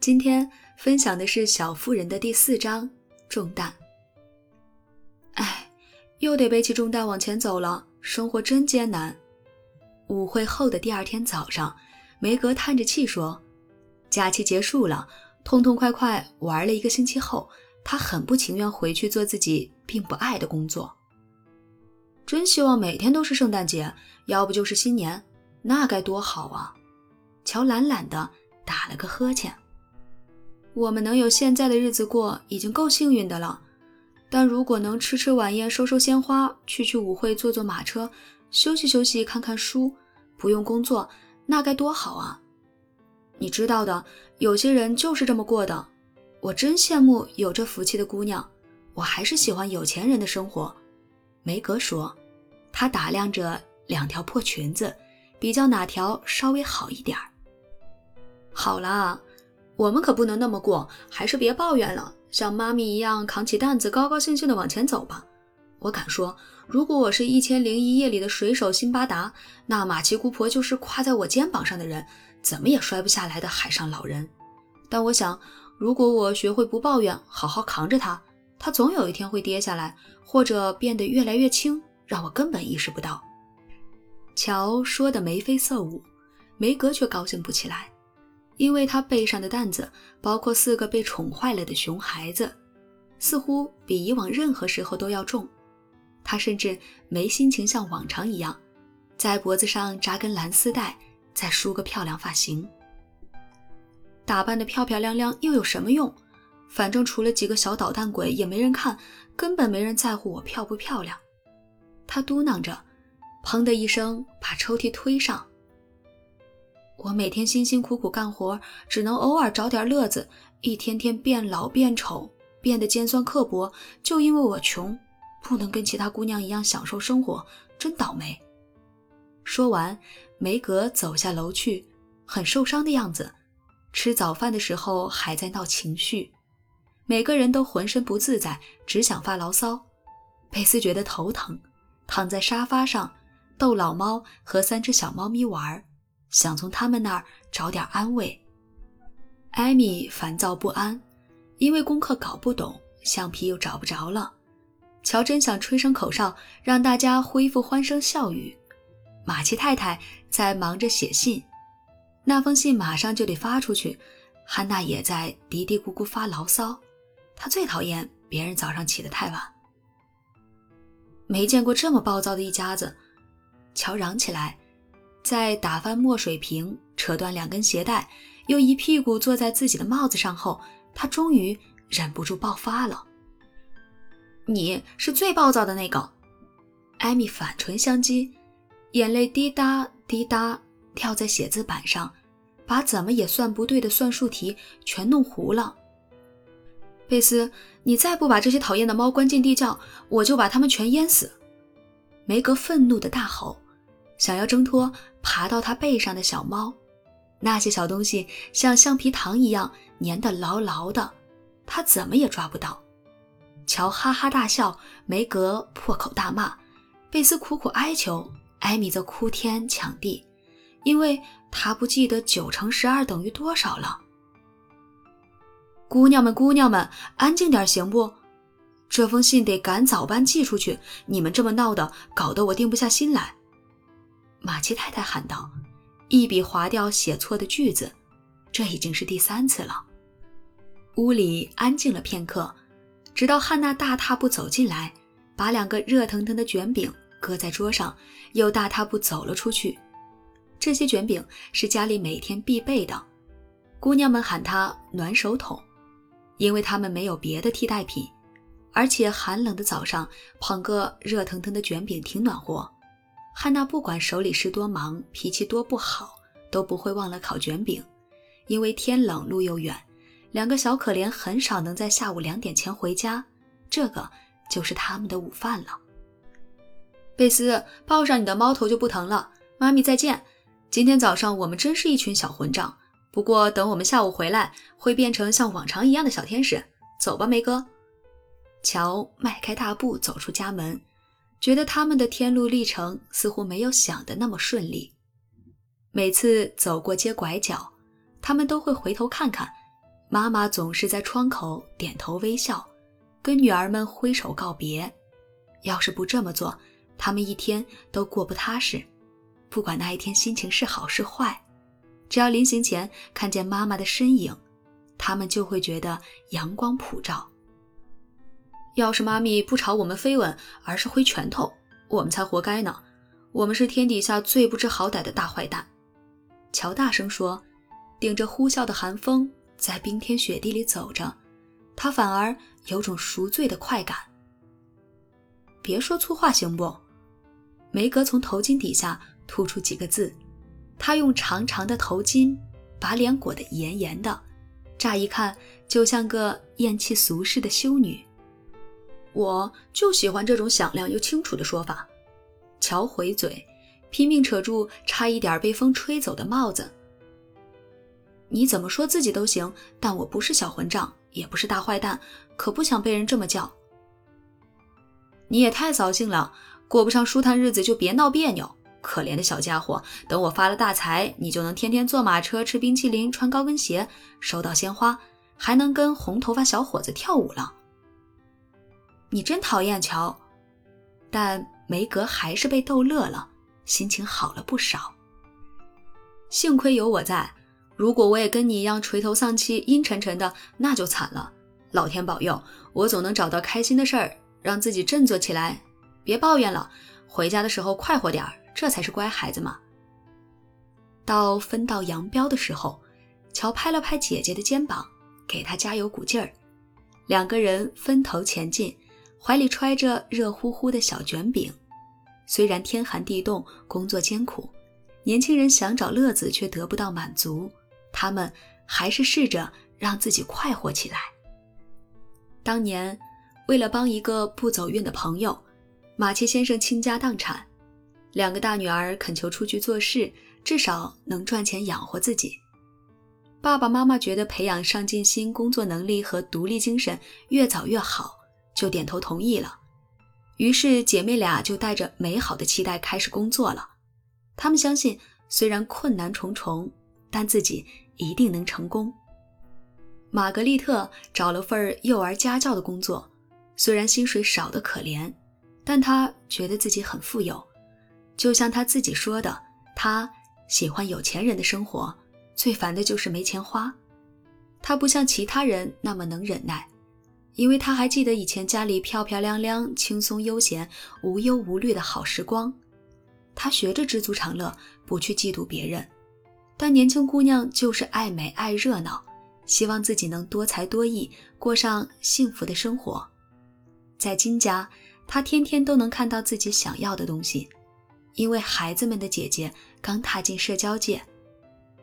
今天分享的是《小妇人》的第四章重担。哎，又得背起重担往前走了，生活真艰难。舞会后的第二天早上，梅格叹着气说：“假期结束了，痛痛快快玩了一个星期后，她很不情愿回去做自己并不爱的工作。真希望每天都是圣诞节，要不就是新年，那该多好啊！”乔懒懒的打了个呵欠。我们能有现在的日子过，已经够幸运的了。但如果能吃吃晚宴、收收鲜花、去去舞会、坐坐马车、休息休息、看看书，不用工作，那该多好啊！你知道的，有些人就是这么过的。我真羡慕有这福气的姑娘。我还是喜欢有钱人的生活。梅格说，她打量着两条破裙子，比较哪条稍微好一点儿。好啦。我们可不能那么过，还是别抱怨了，像妈咪一样扛起担子，高高兴兴的往前走吧。我敢说，如果我是一千零一夜里的水手辛巴达，那马奇姑婆就是跨在我肩膀上的人，怎么也摔不下来的海上老人。但我想，如果我学会不抱怨，好好扛着它，它总有一天会跌下来，或者变得越来越轻，让我根本意识不到。乔说的眉飞色舞，梅格却高兴不起来。因为他背上的担子包括四个被宠坏了的熊孩子，似乎比以往任何时候都要重。他甚至没心情像往常一样，在脖子上扎根蓝丝带，再梳个漂亮发型。打扮得漂漂亮亮又有什么用？反正除了几个小捣蛋鬼也没人看，根本没人在乎我漂不漂亮。他嘟囔着，砰的一声把抽屉推上。我每天辛辛苦苦干活，只能偶尔找点乐子，一天天变老变丑，变得尖酸刻薄，就因为我穷，不能跟其他姑娘一样享受生活，真倒霉。说完，梅格走下楼去，很受伤的样子。吃早饭的时候还在闹情绪，每个人都浑身不自在，只想发牢骚。贝斯觉得头疼，躺在沙发上逗老猫和三只小猫咪玩儿。想从他们那儿找点安慰。艾米烦躁不安，因为功课搞不懂，橡皮又找不着了。乔真想吹声口哨，让大家恢复欢声笑语。马奇太太在忙着写信，那封信马上就得发出去。汉娜也在嘀嘀咕咕发牢骚，她最讨厌别人早上起得太晚。没见过这么暴躁的一家子，乔嚷起来。在打翻墨水瓶、扯断两根鞋带，又一屁股坐在自己的帽子上后，他终于忍不住爆发了：“你是最暴躁的那个！”艾米反唇相讥，眼泪滴答滴答掉在写字板上，把怎么也算不对的算术题全弄糊了。贝斯，你再不把这些讨厌的猫关进地窖，我就把它们全淹死！梅格愤怒的大吼。想要挣脱爬到他背上的小猫，那些小东西像橡皮糖一样粘得牢牢的，他怎么也抓不到。乔哈哈大笑，梅格破口大骂，贝斯苦苦哀求，艾米则哭天抢地，因为他不记得九乘十二等于多少了。姑娘们，姑娘们，安静点行不？这封信得赶早班寄出去，你们这么闹的，搞得我定不下心来。马奇太太喊道，一笔划掉写错的句子，这已经是第三次了。屋里安静了片刻，直到汉娜大踏步走进来，把两个热腾腾的卷饼搁在桌上，又大踏步走了出去。这些卷饼是家里每天必备的，姑娘们喊它“暖手桶”，因为它们没有别的替代品，而且寒冷的早上捧个热腾腾的卷饼挺暖和。汉娜不管手里事多忙，脾气多不好，都不会忘了烤卷饼。因为天冷路又远，两个小可怜很少能在下午两点前回家，这个就是他们的午饭了。贝斯，抱上你的猫头就不疼了。妈咪再见。今天早上我们真是一群小混账，不过等我们下午回来，会变成像往常一样的小天使。走吧，梅哥。乔迈开大步走出家门。觉得他们的天路历程似乎没有想的那么顺利。每次走过街拐角，他们都会回头看看，妈妈总是在窗口点头微笑，跟女儿们挥手告别。要是不这么做，他们一天都过不踏实。不管那一天心情是好是坏，只要临行前看见妈妈的身影，他们就会觉得阳光普照。要是妈咪不朝我们飞吻，而是挥拳头，我们才活该呢。我们是天底下最不知好歹的大坏蛋。乔大声说，顶着呼啸的寒风。在冰天雪地里走着，他反而有种赎罪的快感。别说粗话行不？梅格从头巾底下吐出几个字。她用长长的头巾把脸裹得严严的，乍一看就像个厌弃俗世的修女。我就喜欢这种响亮又清楚的说法。乔回嘴，拼命扯住差一点被风吹走的帽子。你怎么说自己都行，但我不是小混账，也不是大坏蛋，可不想被人这么叫。你也太扫兴了，过不上舒坦日子就别闹别扭。可怜的小家伙，等我发了大财，你就能天天坐马车、吃冰淇淋、穿高跟鞋、收到鲜花，还能跟红头发小伙子跳舞了。你真讨厌乔，但梅格还是被逗乐了，心情好了不少。幸亏有我在。如果我也跟你一样垂头丧气、阴沉沉的，那就惨了。老天保佑，我总能找到开心的事儿，让自己振作起来。别抱怨了，回家的时候快活点儿，这才是乖孩子嘛。到分道扬镳的时候，乔拍了拍姐姐的肩膀，给她加油鼓劲儿。两个人分头前进，怀里揣着热乎乎的小卷饼。虽然天寒地冻，工作艰苦，年轻人想找乐子却得不到满足。他们还是试着让自己快活起来。当年，为了帮一个不走运的朋友，马奇先生倾家荡产，两个大女儿恳求出去做事，至少能赚钱养活自己。爸爸妈妈觉得培养上进心、工作能力和独立精神越早越好，就点头同意了。于是姐妹俩就带着美好的期待开始工作了。她们相信，虽然困难重重。但自己一定能成功。玛格丽特找了份幼儿家教的工作，虽然薪水少得可怜，但她觉得自己很富有。就像她自己说的，她喜欢有钱人的生活，最烦的就是没钱花。她不像其他人那么能忍耐，因为她还记得以前家里漂漂亮亮、轻松悠闲、无忧无虑的好时光。她学着知足常乐，不去嫉妒别人。但年轻姑娘就是爱美爱热闹，希望自己能多才多艺，过上幸福的生活。在金家，她天天都能看到自己想要的东西，因为孩子们的姐姐刚踏进社交界，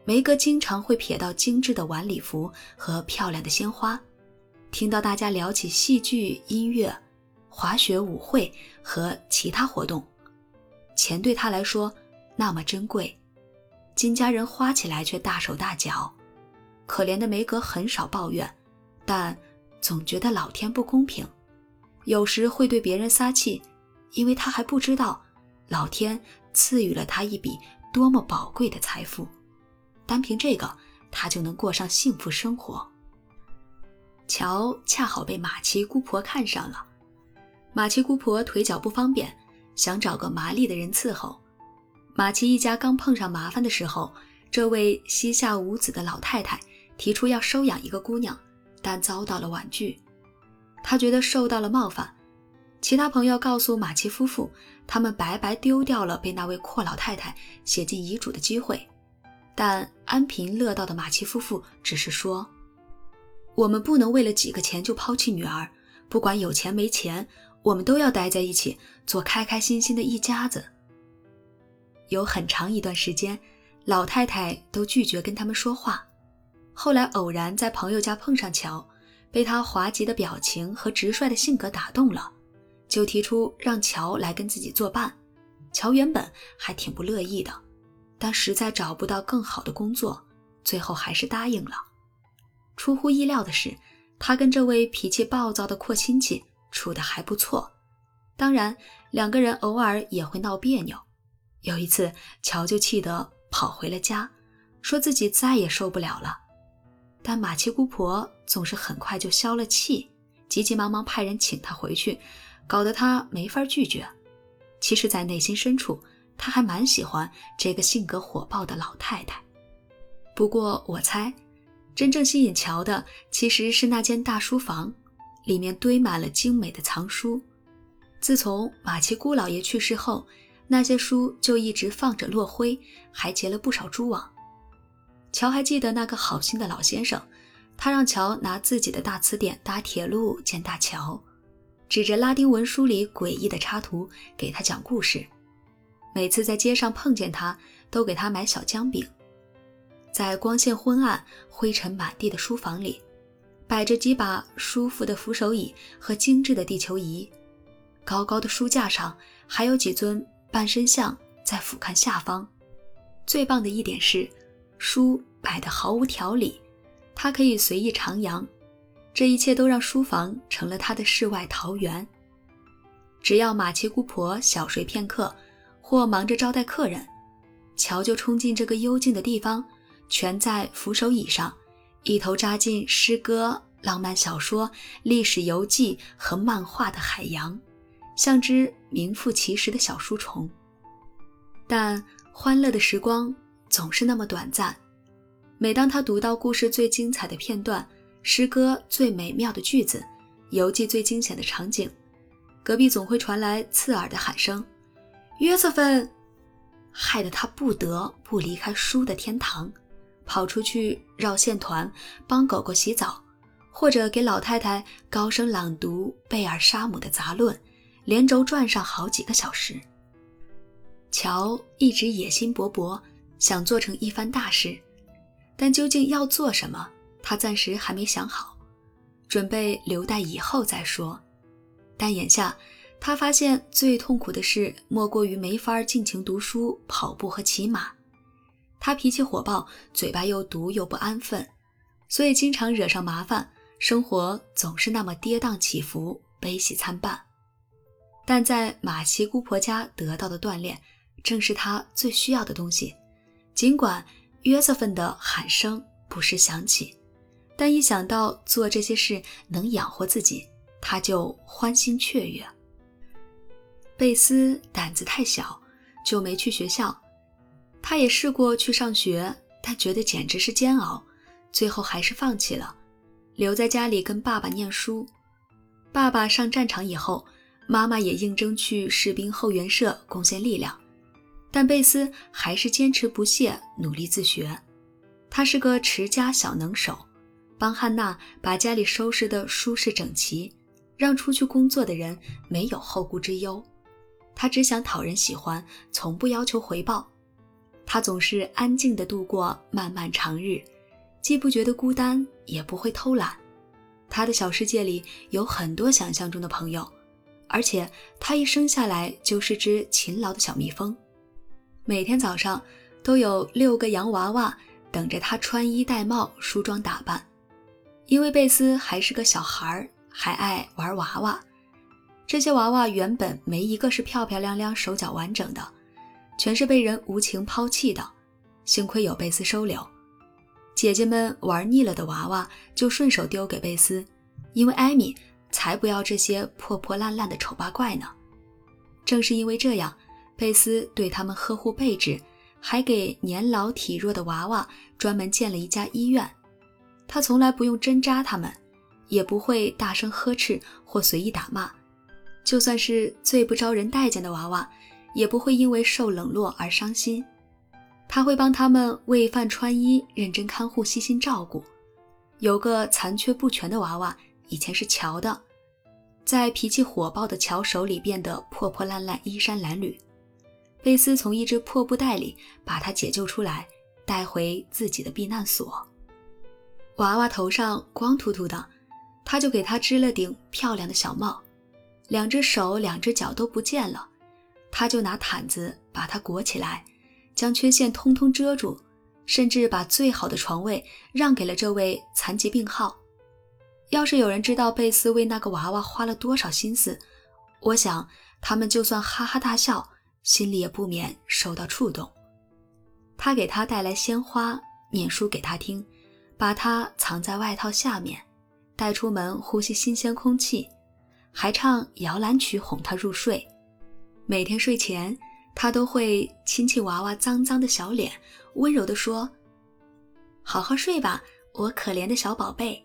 梅格经常会瞥到精致的晚礼服和漂亮的鲜花，听到大家聊起戏剧、音乐、滑雪、舞会和其他活动，钱对他来说那么珍贵。金家人花起来却大手大脚，可怜的梅格很少抱怨，但总觉得老天不公平，有时会对别人撒气，因为他还不知道老天赐予了他一笔多么宝贵的财富，单凭这个他就能过上幸福生活。乔恰好被马奇姑婆看上了，马奇姑婆腿脚不方便，想找个麻利的人伺候。马奇一家刚碰上麻烦的时候，这位膝下无子的老太太提出要收养一个姑娘，但遭到了婉拒。她觉得受到了冒犯。其他朋友告诉马奇夫妇，他们白白丢掉了被那位阔老太太写进遗嘱的机会。但安贫乐道的马奇夫妇只是说：“我们不能为了几个钱就抛弃女儿，不管有钱没钱，我们都要待在一起，做开开心心的一家子。”有很长一段时间，老太太都拒绝跟他们说话。后来偶然在朋友家碰上乔，被他滑稽的表情和直率的性格打动了，就提出让乔来跟自己作伴。乔原本还挺不乐意的，但实在找不到更好的工作，最后还是答应了。出乎意料的是，他跟这位脾气暴躁的阔亲戚处得还不错。当然，两个人偶尔也会闹别扭。有一次，乔就气得跑回了家，说自己再也受不了了。但马七姑婆总是很快就消了气，急急忙忙派人请她回去，搞得她没法拒绝。其实，在内心深处，他还蛮喜欢这个性格火爆的老太太。不过，我猜，真正吸引乔的其实是那间大书房，里面堆满了精美的藏书。自从马奇姑老爷去世后，那些书就一直放着落灰，还结了不少蛛网。乔还记得那个好心的老先生，他让乔拿自己的大词典搭铁路建大桥，指着拉丁文书里诡异的插图给他讲故事。每次在街上碰见他，都给他买小姜饼。在光线昏暗、灰尘满地的书房里，摆着几把舒服的扶手椅和精致的地球仪。高高的书架上还有几尊半身像在俯瞰下方。最棒的一点是，书摆得毫无条理，它可以随意徜徉。这一切都让书房成了他的世外桃源。只要马奇姑婆小睡片刻，或忙着招待客人，乔就冲进这个幽静的地方，蜷在扶手椅上，一头扎进诗歌、浪漫小说、历史游记和漫画的海洋。像只名副其实的小书虫，但欢乐的时光总是那么短暂。每当他读到故事最精彩的片段、诗歌最美妙的句子、游记最惊险的场景，隔壁总会传来刺耳的喊声：“约瑟芬！”害得他不得不离开书的天堂，跑出去绕线团，帮狗狗洗澡，或者给老太太高声朗读贝尔沙姆的杂论。连轴转上好几个小时。乔一直野心勃勃，想做成一番大事，但究竟要做什么，他暂时还没想好，准备留待以后再说。但眼下，他发现最痛苦的事莫过于没法尽情读书、跑步和骑马。他脾气火爆，嘴巴又毒又不安分，所以经常惹上麻烦，生活总是那么跌宕起伏、悲喜参半。但在马奇姑婆家得到的锻炼，正是他最需要的东西。尽管约瑟芬的喊声不时响起，但一想到做这些事能养活自己，他就欢欣雀跃。贝斯胆子太小，就没去学校。他也试过去上学，但觉得简直是煎熬，最后还是放弃了，留在家里跟爸爸念书。爸爸上战场以后。妈妈也应征去士兵后援社贡献力量，但贝斯还是坚持不懈，努力自学。他是个持家小能手，帮汉娜把家里收拾得舒适整齐，让出去工作的人没有后顾之忧。他只想讨人喜欢，从不要求回报。他总是安静地度过漫漫长日，既不觉得孤单，也不会偷懒。他的小世界里有很多想象中的朋友。而且他一生下来就是只勤劳的小蜜蜂，每天早上都有六个洋娃娃等着他穿衣戴帽、梳妆打扮。因为贝斯还是个小孩儿，还爱玩娃娃。这些娃娃原本没一个是漂漂亮亮、手脚完整的，全是被人无情抛弃的。幸亏有贝斯收留。姐姐们玩腻了的娃娃就顺手丢给贝斯，因为艾米。才不要这些破破烂烂的丑八怪呢！正是因为这样，贝斯对他们呵护备至，还给年老体弱的娃娃专门建了一家医院。他从来不用针扎他们，也不会大声呵斥或随意打骂。就算是最不招人待见的娃娃，也不会因为受冷落而伤心。他会帮他们喂饭、穿衣，认真看护，细心照顾。有个残缺不全的娃娃。以前是乔的，在脾气火爆的乔手里变得破破烂烂、衣衫褴褛。贝斯从一只破布袋里把他解救出来，带回自己的避难所。娃娃头上光秃秃的，他就给他织了顶漂亮的小帽。两只手、两只脚都不见了，他就拿毯子把它裹起来，将缺陷通通遮住，甚至把最好的床位让给了这位残疾病号。要是有人知道贝斯为那个娃娃花了多少心思，我想他们就算哈哈大笑，心里也不免受到触动。他给他带来鲜花，念书给他听，把他藏在外套下面，带出门呼吸新鲜空气，还唱摇篮曲哄他入睡。每天睡前，他都会亲亲娃娃脏脏的小脸，温柔地说：“好好睡吧，我可怜的小宝贝。”